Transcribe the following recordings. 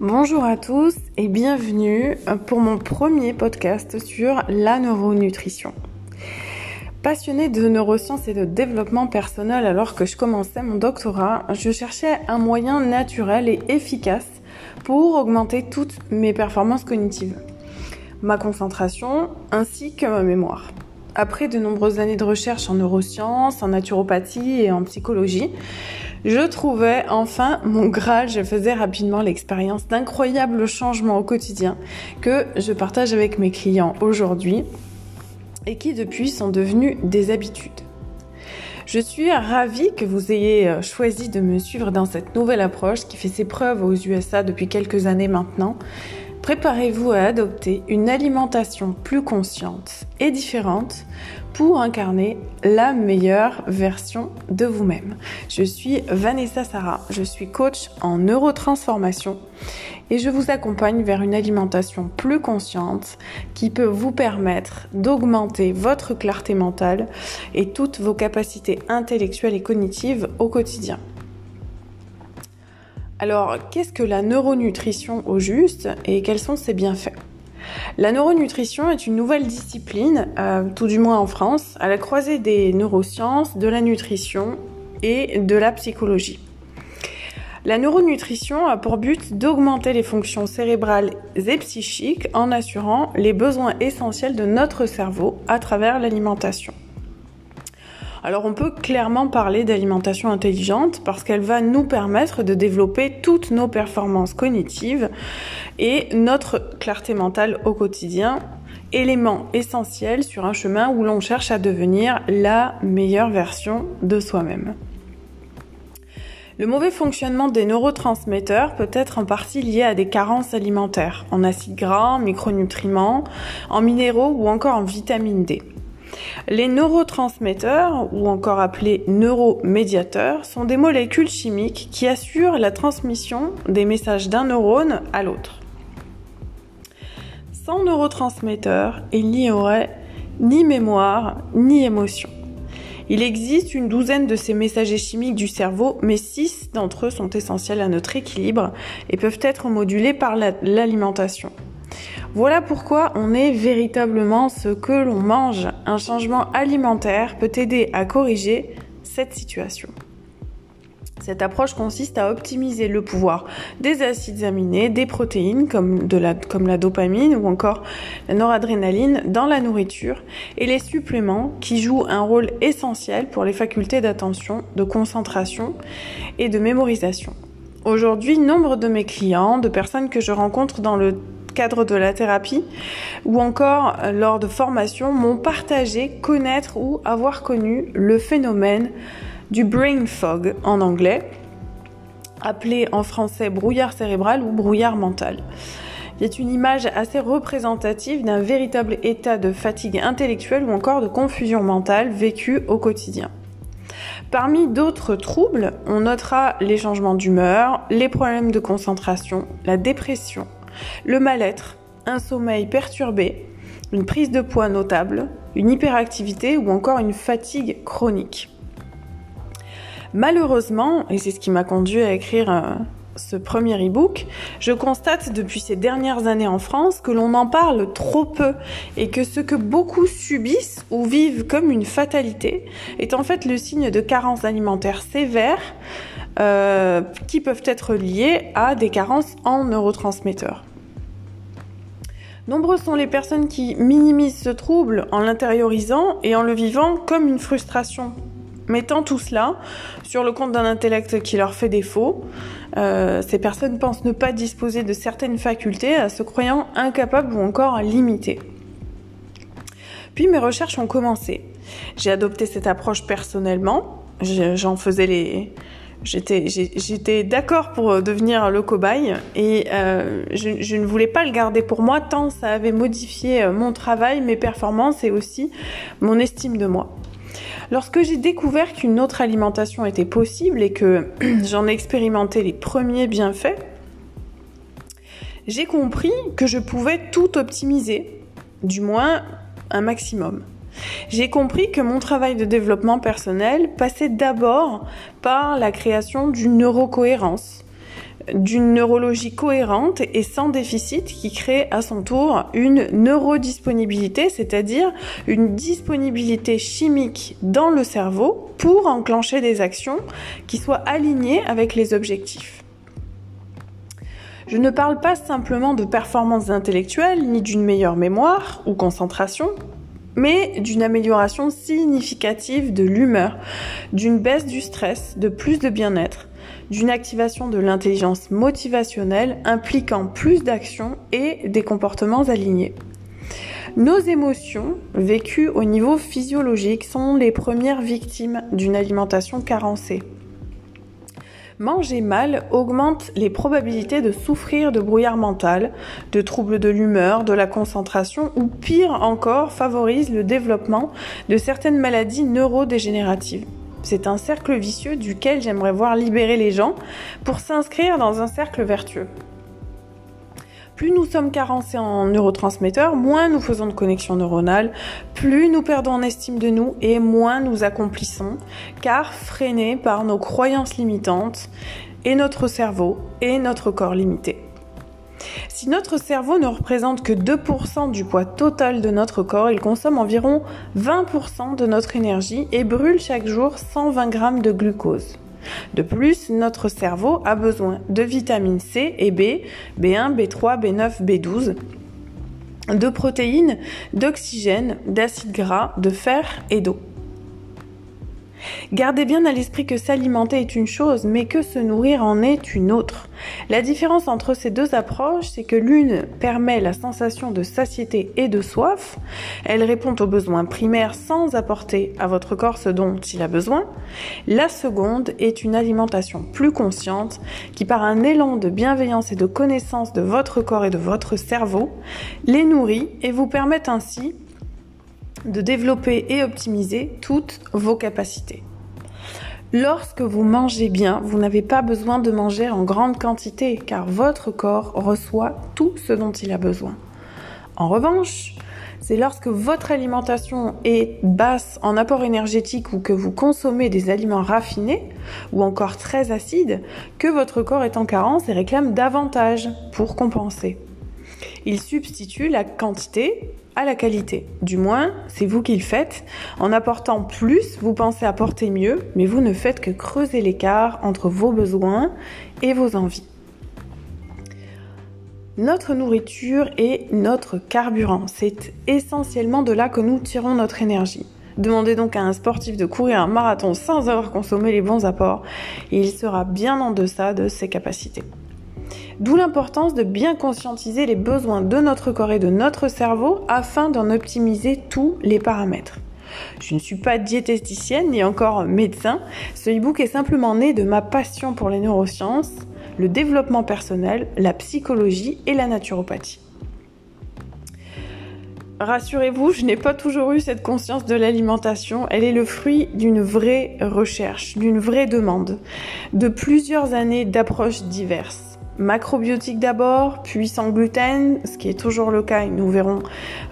Bonjour à tous et bienvenue pour mon premier podcast sur la neuronutrition. Passionnée de neurosciences et de développement personnel alors que je commençais mon doctorat, je cherchais un moyen naturel et efficace pour augmenter toutes mes performances cognitives, ma concentration ainsi que ma mémoire. Après de nombreuses années de recherche en neurosciences, en naturopathie et en psychologie, je trouvais enfin mon Graal. Je faisais rapidement l'expérience d'incroyables changements au quotidien que je partage avec mes clients aujourd'hui et qui depuis sont devenus des habitudes. Je suis ravie que vous ayez euh, choisi de me suivre dans cette nouvelle approche qui fait ses preuves aux USA depuis quelques années maintenant. Préparez-vous à adopter une alimentation plus consciente et différente pour incarner la meilleure version de vous-même. Je suis Vanessa Sarah, je suis coach en neurotransformation et je vous accompagne vers une alimentation plus consciente qui peut vous permettre d'augmenter votre clarté mentale et toutes vos capacités intellectuelles et cognitives au quotidien. Alors, qu'est-ce que la neuronutrition au juste et quels sont ses bienfaits? La neuronutrition est une nouvelle discipline, euh, tout du moins en France, à la croisée des neurosciences, de la nutrition et de la psychologie. La neuronutrition a pour but d'augmenter les fonctions cérébrales et psychiques en assurant les besoins essentiels de notre cerveau à travers l'alimentation. Alors on peut clairement parler d'alimentation intelligente parce qu'elle va nous permettre de développer toutes nos performances cognitives et notre clarté mentale au quotidien, élément essentiel sur un chemin où l'on cherche à devenir la meilleure version de soi-même. Le mauvais fonctionnement des neurotransmetteurs peut être en partie lié à des carences alimentaires, en acides gras, en micronutriments, en minéraux ou encore en vitamine D. Les neurotransmetteurs, ou encore appelés neuromédiateurs, sont des molécules chimiques qui assurent la transmission des messages d'un neurone à l'autre. Sans neurotransmetteurs, il n'y aurait ni mémoire ni émotion. Il existe une douzaine de ces messagers chimiques du cerveau, mais six d'entre eux sont essentiels à notre équilibre et peuvent être modulés par l'alimentation. Voilà pourquoi on est véritablement ce que l'on mange. Un changement alimentaire peut aider à corriger cette situation. Cette approche consiste à optimiser le pouvoir des acides aminés, des protéines comme, la, la dopamine ou encore la noradrénaline dans la nourriture et les suppléments qui jouent un rôle essentiel pour les facultés d'attention, de concentration et de mémorisation. Aujourd'hui, nombre de mes clients, de personnes que je rencontre dans le cadre de la thérapie ou encore euh, lors de formations m'ont partagé, connaître ou avoir connu le phénomène du brain fog en anglais, appelé en français brouillard cérébral ou brouillard mental. C'est une image assez représentative d'un véritable état de fatigue intellectuelle ou encore de confusion mentale vécue au quotidien. Parmi d'autres troubles, on notera les changements d'humeur, les problèmes de concentration, la dépression, le mal-être, un sommeil perturbé, une prise de poids notable, une hyperactivité ou encore une fatigue chronique. Malheureusement, et c'est ce qui m'a conduit à écrire euh, ce premier e-book, je constate depuis ces dernières années en France que l'on en parle trop peu et que ce que beaucoup subissent ou vivent comme une fatalité est en fait le signe de carences alimentaires sévères euh, qui peuvent être liées à des carences en neurotransmetteurs. Nombreuses sont les personnes qui minimisent ce trouble en l'intériorisant et en le vivant comme une frustration, mettant tout cela sur le compte d'un intellect qui leur fait défaut. Euh, ces personnes pensent ne pas disposer de certaines facultés, à se croyant incapables ou encore limitées. Puis mes recherches ont commencé. J'ai adopté cette approche personnellement. J'en faisais les, J'étais, d'accord pour euh, devenir le cobaye et euh, je, ne voulais pas le garder pour moi tant ça avait modifié euh, mon travail, mes performances et aussi mon estime de moi. Lorsque j'ai découvert qu'une autre alimentation était possible et que j'en ai expérimenté les premiers bienfaits, j'ai compris que je pouvais tout optimiser, du moins un maximum. J'ai compris que mon travail de développement personnel passait d'abord par la création d'une neurocohérence, d'une neurologie cohérente et sans déficit qui crée à son tour une neurodisponibilité, c'est-à-dire une disponibilité chimique dans le cerveau pour enclencher des actions qui soient alignées avec les objectifs. Je ne parle pas simplement de performance intellectuelle ni d'une meilleure mémoire ou concentration, mais d'une amélioration significative de l'humeur, d'une baisse du stress, de plus de bien-être, d'une activation de l'intelligence motivationnelle impliquant plus d'action et des comportements alignés. Nos émotions, vécues au niveau physiologique, sont les premières victimes d'une alimentation carencée. Manger mal augmente les probabilités de souffrir de brouillard mental, de troubles de l'humeur, de la concentration ou pire encore favorise le développement de certaines maladies neurodégénératives. C'est un cercle vicieux duquel j'aimerais voir libérer les gens pour s'inscrire dans un cercle vertueux. Plus nous sommes carencés en neurotransmetteurs, moins nous faisons de connexions neuronales, plus nous perdons en estime de nous et moins nous accomplissons, car freinés par nos croyances limitantes et notre cerveau et notre corps limité. Si notre cerveau ne représente que 2% du poids total de notre corps, il consomme environ 20% de notre énergie et brûle chaque jour 120 grammes de glucose. De plus, notre cerveau a besoin de vitamine C et B, B1, B3, B9, B12, de protéines, d'oxygène, d'acides gras, de fer et d'eau. Gardez bien à l'esprit que s'alimenter est une chose, mais que se nourrir en est une autre. La différence entre ces deux approches, c'est que l'une permet la sensation de satiété et de soif, elle répond aux besoins primaires sans apporter à votre corps ce dont il a besoin. La seconde est une alimentation plus consciente qui, par un élan de bienveillance et de connaissance de votre corps et de votre cerveau, les nourrit et vous permet ainsi de développer et optimiser toutes vos capacités. Lorsque vous mangez bien, vous n'avez pas besoin de manger en grande quantité car votre corps reçoit tout ce dont il a besoin. En revanche, c'est lorsque votre alimentation est basse en apport énergétique ou que vous consommez des aliments raffinés ou encore très acides que votre corps est en carence et réclame davantage pour compenser. Il substitue la quantité à la qualité. Du moins, c'est vous qui le faites. En apportant plus, vous pensez apporter mieux, mais vous ne faites que creuser l'écart entre vos besoins et vos envies. Notre nourriture est notre carburant. C'est essentiellement de là que nous tirons notre énergie. Demandez donc à un sportif de courir un marathon sans avoir consommé les bons apports il sera bien en deçà de ses capacités. D'où l'importance de bien conscientiser les besoins de notre corps et de notre cerveau afin d'en optimiser tous les paramètres. Je ne suis pas diététicienne ni encore médecin. Ce e-book est simplement né de ma passion pour les neurosciences, le développement personnel, la psychologie et la naturopathie. Rassurez-vous, je n'ai pas toujours eu cette conscience de l'alimentation. Elle est le fruit d'une vraie recherche, d'une vraie demande, de plusieurs années d'approches diverses macrobiotique d'abord, puis sans gluten, ce qui est toujours le cas, et nous verrons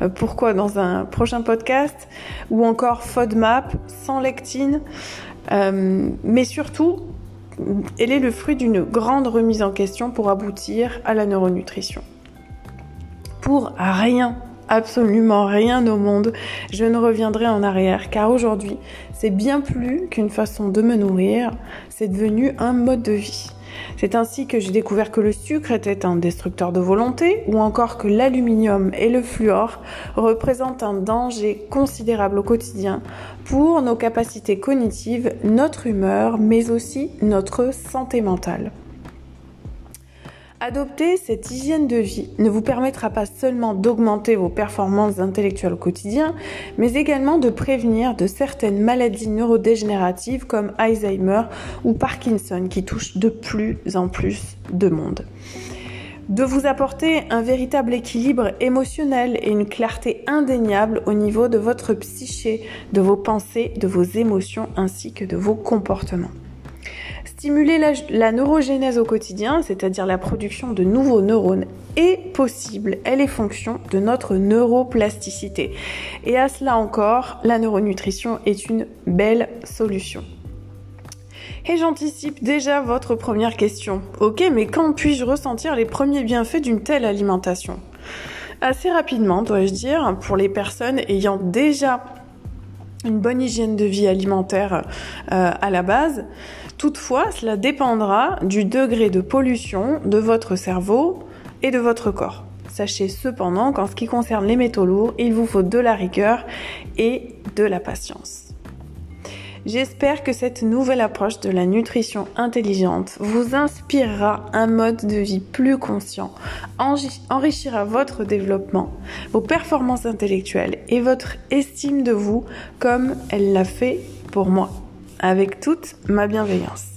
euh, pourquoi dans un prochain podcast, ou encore FODMAP, sans lectine, euh, mais surtout, elle est le fruit d'une grande remise en question pour aboutir à la neuronutrition. Pour rien, absolument rien au monde, je ne reviendrai en arrière, car aujourd'hui, c'est bien plus qu'une façon de me nourrir, c'est devenu un mode de vie. C'est ainsi que j'ai découvert que le sucre était un destructeur de volonté ou encore que l'aluminium et le fluor représentent un danger considérable au quotidien pour nos capacités cognitives, notre humeur, mais aussi notre santé mentale. Adopter cette hygiène de vie ne vous permettra pas seulement d'augmenter vos performances intellectuelles au quotidien, mais également de prévenir de certaines maladies neurodégénératives comme Alzheimer ou Parkinson qui touchent de plus en plus de monde. De vous apporter un véritable équilibre émotionnel et une clarté indéniable au niveau de votre psyché, de vos pensées, de vos émotions ainsi que de vos comportements. Stimuler la, neurogénèse au quotidien, c'est-à-dire la production de nouveaux neurones, est possible. Elle est fonction de notre neuroplasticité. Et à cela encore, la neuronutrition est une belle solution. Et j'anticipe déjà votre première question. Ok, mais quand puis-je ressentir les premiers bienfaits d'une telle alimentation? Assez rapidement, dois-je dire, pour les personnes ayant déjà une bonne hygiène de vie alimentaire euh, à la base. Toutefois, cela dépendra du degré de pollution de votre cerveau et de votre corps. Sachez cependant qu'en ce qui concerne les métaux lourds, il vous faut de la rigueur et de la patience. J'espère que cette nouvelle approche de la nutrition intelligente vous inspirera un mode de vie plus conscient, enrichira votre développement, vos performances intellectuelles et votre estime de vous comme elle l'a fait pour moi, avec toute ma bienveillance.